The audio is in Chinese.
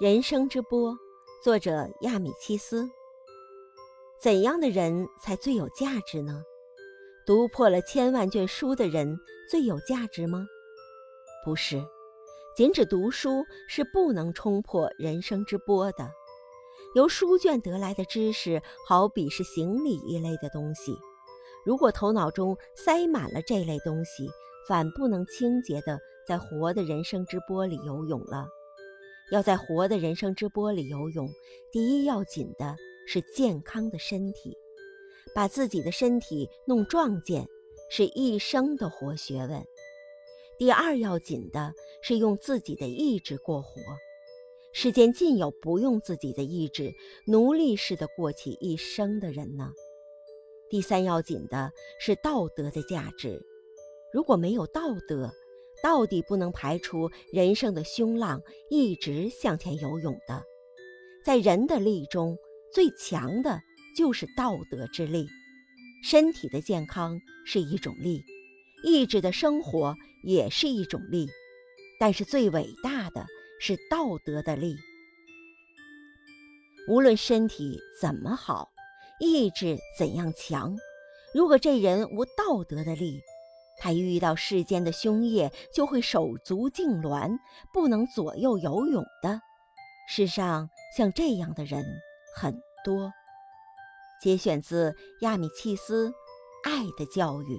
人生之波，作者亚米契斯。怎样的人才最有价值呢？读破了千万卷书的人最有价值吗？不是，仅只读书是不能冲破人生之波的。由书卷得来的知识，好比是行李一类的东西，如果头脑中塞满了这类东西，反不能清洁的在活的人生之波里游泳了。要在活的人生之波里游泳，第一要紧的是健康的身体，把自己的身体弄壮健，是一生的活学问。第二要紧的是用自己的意志过活，世间尽有不用自己的意志，奴隶似的过起一生的人呢。第三要紧的是道德的价值，如果没有道德，到底不能排除人生的凶浪，一直向前游泳的。在人的力中，最强的就是道德之力。身体的健康是一种力，意志的生活也是一种力，但是最伟大的是道德的力。无论身体怎么好，意志怎样强，如果这人无道德的力，他遇到世间的凶业，就会手足痉挛，不能左右游泳的。世上像这样的人很多。节选自亚米契斯《爱的教育》。